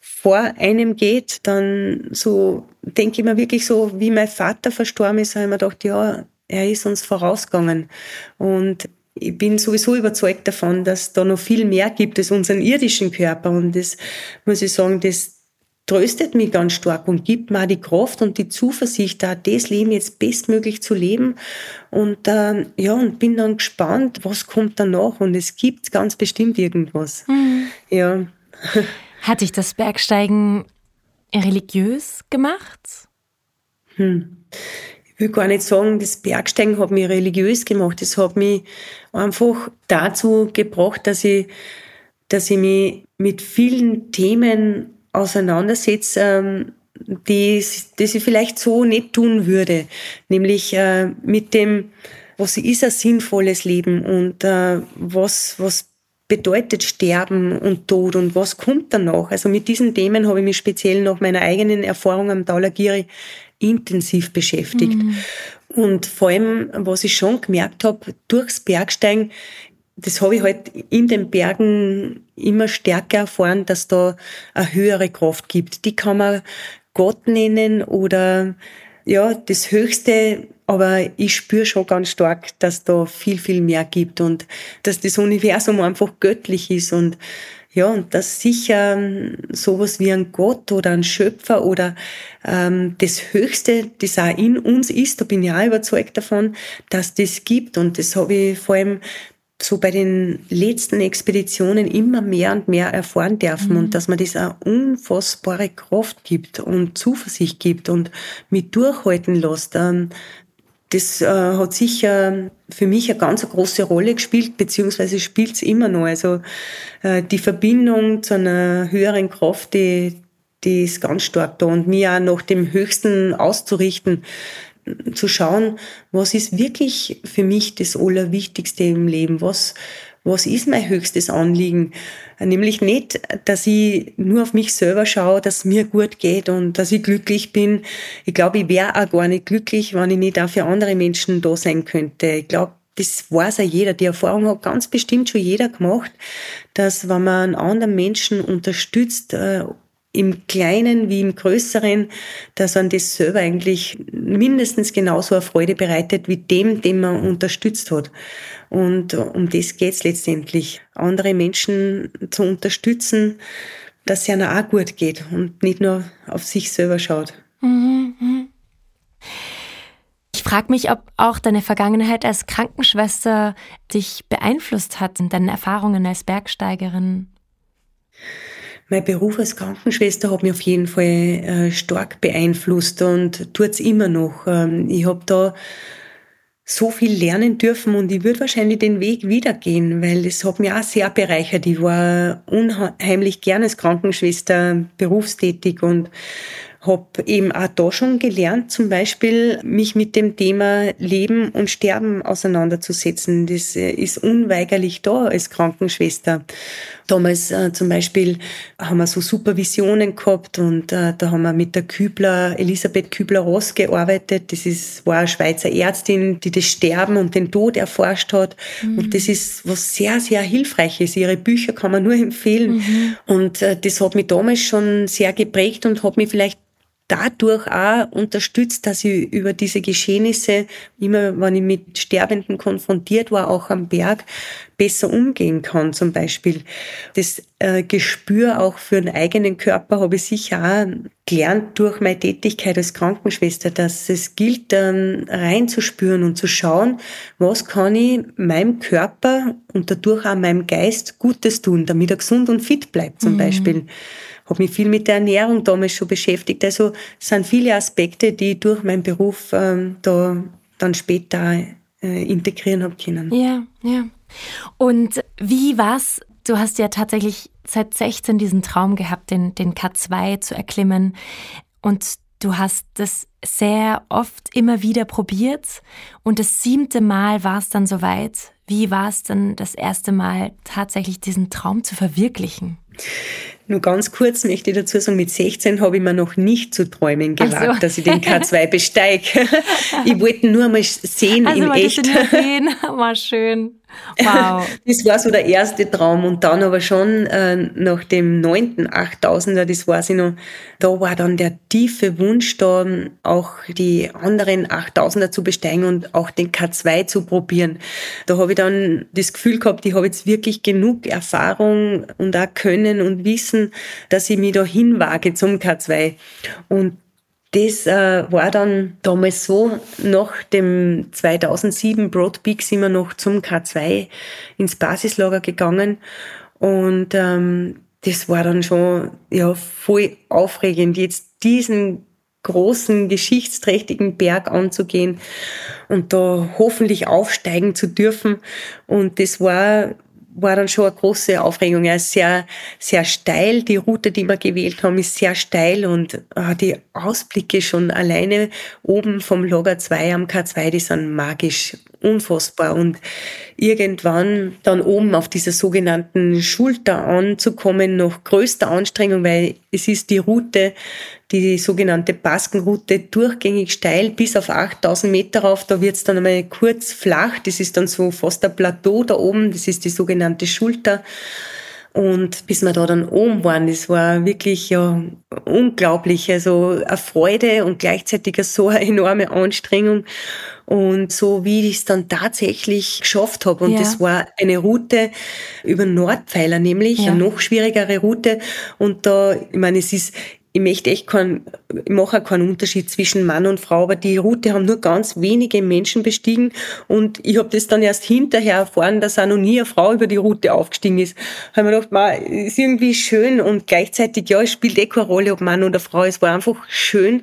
vor einem geht, dann so denke ich mir wirklich so, wie mein Vater verstorben ist, habe ich mir gedacht, ja, er ist uns vorausgegangen. Und ich bin sowieso überzeugt davon, dass da noch viel mehr gibt als unseren irdischen Körper. Und das muss ich sagen, das, tröstet mich ganz stark und gibt mir die Kraft und die Zuversicht, da das Leben jetzt bestmöglich zu leben. Und äh, ja, und bin dann gespannt, was kommt danach. Und es gibt ganz bestimmt irgendwas. Mhm. Ja. [LAUGHS] Hat dich das Bergsteigen religiös gemacht? Hm. Ich will gar nicht sagen, das Bergsteigen hat mich religiös gemacht. Es hat mich einfach dazu gebracht, dass ich, dass ich mich mit vielen Themen auseinandersetze, ähm, die, die ich vielleicht so nicht tun würde. Nämlich äh, mit dem, was ist ein sinnvolles Leben und äh, was, was bedeutet Sterben und Tod und was kommt danach. Also mit diesen Themen habe ich mich speziell nach meiner eigenen Erfahrung am Taulagiri intensiv beschäftigt. Mhm. Und vor allem, was ich schon gemerkt habe, durchs Bergsteigen das habe ich halt in den Bergen immer stärker erfahren, dass da eine höhere Kraft gibt. Die kann man Gott nennen oder ja, das Höchste, aber ich spüre schon ganz stark, dass da viel, viel mehr gibt und dass das Universum einfach göttlich ist und ja, und dass sicher sowas wie ein Gott oder ein Schöpfer oder ähm, das Höchste, das auch in uns ist, da bin ich auch überzeugt davon, dass das gibt. Und das habe ich vor allem so bei den letzten Expeditionen immer mehr und mehr erfahren dürfen mhm. und dass man das eine unfassbare Kraft gibt und Zuversicht gibt und mit durchhalten lässt. Ähm, das äh, hat sicher für mich eine ganz große Rolle gespielt, beziehungsweise spielt es immer noch. Also äh, die Verbindung zu einer höheren Kraft, die, die ist ganz stark da und mir auch nach dem Höchsten auszurichten, zu schauen, was ist wirklich für mich das Allerwichtigste im Leben? Was, was ist mein höchstes Anliegen? Nämlich nicht, dass ich nur auf mich selber schaue, dass es mir gut geht und dass ich glücklich bin. Ich glaube, ich wäre auch gar nicht glücklich, wenn ich nicht auch für andere Menschen da sein könnte. Ich glaube, das weiß ja jeder. Die Erfahrung hat ganz bestimmt schon jeder gemacht, dass wenn man einen anderen Menschen unterstützt, äh, im Kleinen wie im Größeren, dass man das selber eigentlich mindestens genauso eine Freude bereitet wie dem, den man unterstützt hat. Und um das geht's letztendlich. Andere Menschen zu unterstützen, dass es ihnen auch gut geht und nicht nur auf sich selber schaut. Mhm, mhm. Ich frage mich, ob auch deine Vergangenheit als Krankenschwester dich beeinflusst hat in deinen Erfahrungen als Bergsteigerin. Mein Beruf als Krankenschwester hat mich auf jeden Fall äh, stark beeinflusst und tut's immer noch. Ähm, ich habe da so viel lernen dürfen und ich würde wahrscheinlich den Weg wieder gehen, weil es hat mich auch sehr bereichert. Ich war unheimlich gerne als Krankenschwester berufstätig und habe eben auch da schon gelernt, zum Beispiel mich mit dem Thema Leben und Sterben auseinanderzusetzen. Das äh, ist unweigerlich da als Krankenschwester. Damals äh, zum Beispiel haben wir so Supervisionen gehabt und äh, da haben wir mit der Kübler, Elisabeth Kübler-Ross gearbeitet. Das ist, war eine Schweizer Ärztin, die das Sterben und den Tod erforscht hat. Mhm. Und das ist was sehr, sehr Hilfreiches. Ihre Bücher kann man nur empfehlen. Mhm. Und äh, das hat mich damals schon sehr geprägt und hat mich vielleicht dadurch auch unterstützt, dass ich über diese Geschehnisse, immer wenn ich mit Sterbenden konfrontiert war, auch am Berg, besser umgehen kann zum Beispiel. Das äh, Gespür auch für den eigenen Körper habe ich sicher auch gelernt durch meine Tätigkeit als Krankenschwester, dass es gilt, ähm, reinzuspüren und zu schauen, was kann ich meinem Körper und dadurch auch meinem Geist Gutes tun, damit er gesund und fit bleibt zum mhm. Beispiel habe mich viel mit der Ernährung damals schon beschäftigt. Also es sind viele Aspekte, die ich durch meinen Beruf ähm, da dann später äh, integrieren habe können. Ja, ja. Und wie war's? Du hast ja tatsächlich seit 16 diesen Traum gehabt, den, den K2 zu erklimmen. Und du hast das sehr oft immer wieder probiert. Und das siebte Mal war es dann soweit. Wie war es dann das erste Mal tatsächlich diesen Traum zu verwirklichen? Nur ganz kurz möchte ich dazu sagen, mit 16 habe ich mir noch nicht zu träumen gewagt, so. dass ich den K2 [LAUGHS] besteige. [LAUGHS] ich wollte nur einmal sehen also, in echt. Also sehen, war schön. Wow. [LAUGHS] das war so der erste Traum und dann aber schon äh, nach dem neunten 8000er, das weiß ich noch, da war dann der tiefe Wunsch da, auch die anderen 8000er zu besteigen und auch den K2 zu probieren. Da habe ich dann das Gefühl gehabt, ich habe jetzt wirklich genug Erfahrung und auch Können und Wissen, dass ich mich da hinwage zum K2. Und das äh, war dann damals so, nach dem 2007 Broad Peak sind wir noch zum K2 ins Basislager gegangen und ähm, das war dann schon ja voll aufregend, jetzt diesen großen, geschichtsträchtigen Berg anzugehen und da hoffentlich aufsteigen zu dürfen. Und das war war dann schon eine große Aufregung. Er ist sehr, sehr steil. Die Route, die wir gewählt haben, ist sehr steil und ah, die Ausblicke schon alleine oben vom Lager 2 am K2, die sind magisch, unfassbar. Und irgendwann dann oben auf dieser sogenannten Schulter anzukommen, noch größter Anstrengung, weil es ist die Route, die sogenannte Baskenroute durchgängig steil bis auf 8000 Meter rauf. Da wird's dann einmal kurz flach. Das ist dann so fast ein Plateau da oben. Das ist die sogenannte Schulter. Und bis wir da dann oben waren, das war wirklich ja unglaublich. Also eine Freude und gleichzeitig so eine enorme Anstrengung. Und so wie ich es dann tatsächlich geschafft habe. Und ja. das war eine Route über Nordpfeiler, nämlich ja. eine noch schwierigere Route. Und da, ich meine, es ist ich möchte echt keinen, ich mache auch keinen Unterschied zwischen Mann und Frau, aber die Route haben nur ganz wenige Menschen bestiegen und ich habe das dann erst hinterher erfahren, dass auch noch nie eine Frau über die Route aufgestiegen ist. Da habe mir gedacht, man, ist irgendwie schön und gleichzeitig, ja, es spielt eh keine Rolle, ob Mann oder Frau, es war einfach schön,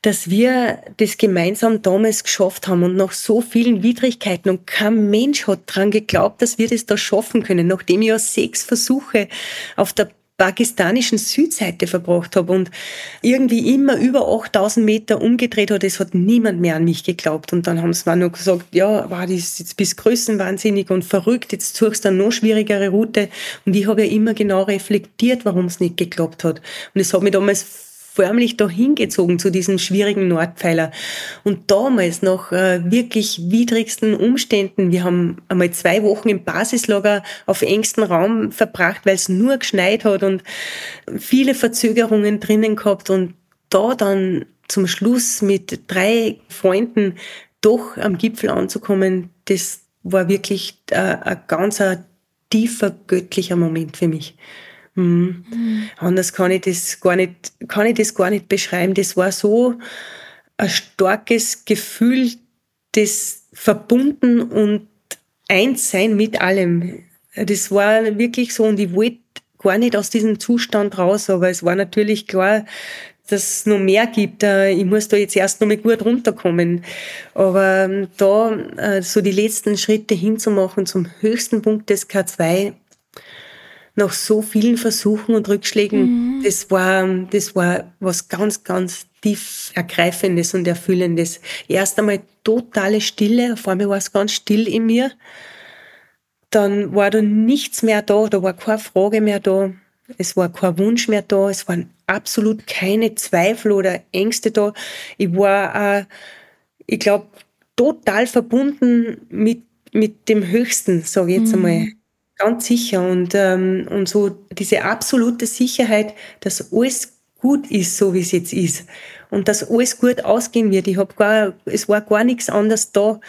dass wir das gemeinsam damals geschafft haben und nach so vielen Widrigkeiten und kein Mensch hat dran geglaubt, dass wir das da schaffen können, nachdem ich ja sechs Versuche auf der pakistanischen Südseite verbracht habe und irgendwie immer über 8000 Meter umgedreht hat, es hat niemand mehr an mich geglaubt. Und dann haben sie mir noch gesagt, ja, war das jetzt bis größenwahnsinnig und verrückt, jetzt suchst du eine noch schwierigere Route. Und ich habe ja immer genau reflektiert, warum es nicht geklappt hat. Und es hat mich damals förmlich da hingezogen zu diesem schwierigen Nordpfeiler. Und damals nach äh, wirklich widrigsten Umständen, wir haben einmal zwei Wochen im Basislager auf engstem Raum verbracht, weil es nur geschneit hat und viele Verzögerungen drinnen gehabt und da dann zum Schluss mit drei Freunden doch am Gipfel anzukommen, das war wirklich äh, ein ganz ein tiefer göttlicher Moment für mich. Mhm. Mhm. Anders kann ich das gar nicht, kann ich das gar nicht beschreiben. Das war so ein starkes Gefühl des Verbunden und Einssein mit allem. Das war wirklich so und ich wollte gar nicht aus diesem Zustand raus, aber es war natürlich klar, dass es noch mehr gibt. Äh, ich muss da jetzt erst noch mal gut runterkommen. Aber ähm, da äh, so die letzten Schritte hinzumachen zum höchsten Punkt des K2, nach so vielen Versuchen und Rückschlägen, mhm. das war, das war was ganz, ganz tief ergreifendes und erfüllendes. Erst einmal totale Stille, auf einmal war es ganz still in mir. Dann war da nichts mehr da, da war keine Frage mehr da, es war kein Wunsch mehr da, es waren absolut keine Zweifel oder Ängste da. Ich war, äh, ich glaube, total verbunden mit, mit dem Höchsten, sage ich jetzt mhm. einmal. Ganz sicher. Und, ähm, und so diese absolute Sicherheit, dass alles gut ist, so wie es jetzt ist. Und dass alles gut ausgehen wird. Ich hab gar, es war gar nichts anderes da.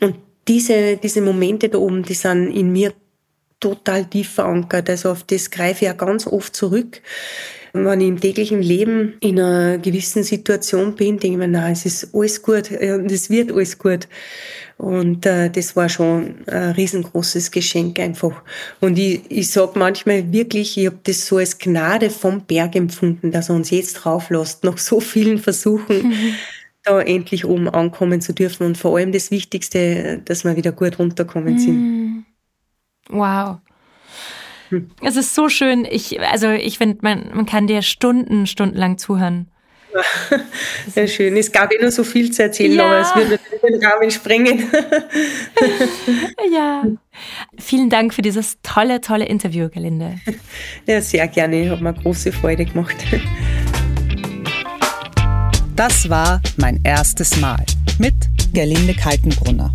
Und diese, diese Momente da oben, die sind in mir total tief verankert. Also auf das greife ich ja ganz oft zurück. Wenn ich im täglichen Leben in einer gewissen Situation bin, denke ich mir, nein, es ist alles gut und es wird alles gut. Und äh, das war schon ein riesengroßes Geschenk einfach. Und ich, ich sag manchmal wirklich, ich habe das so als Gnade vom Berg empfunden, dass er uns jetzt drauf lässt, nach so vielen Versuchen. Mhm. [LAUGHS] da endlich oben ankommen zu dürfen und vor allem das Wichtigste, dass wir wieder gut runterkommen sind. Mhm. Wow. Hm. Es ist so schön. Ich, also ich finde, man, man kann dir Stunden, stundenlang zuhören. Sehr schön. Es gab eh nur so viel zu erzählen, ja. aber es würde den Rahmen sprengen. [LAUGHS] ja. Vielen Dank für dieses tolle, tolle Interview, Gelinde. Ja, sehr gerne. Hat mir große Freude gemacht. Das war mein erstes Mal mit Gerlinde Kaltenbrunner.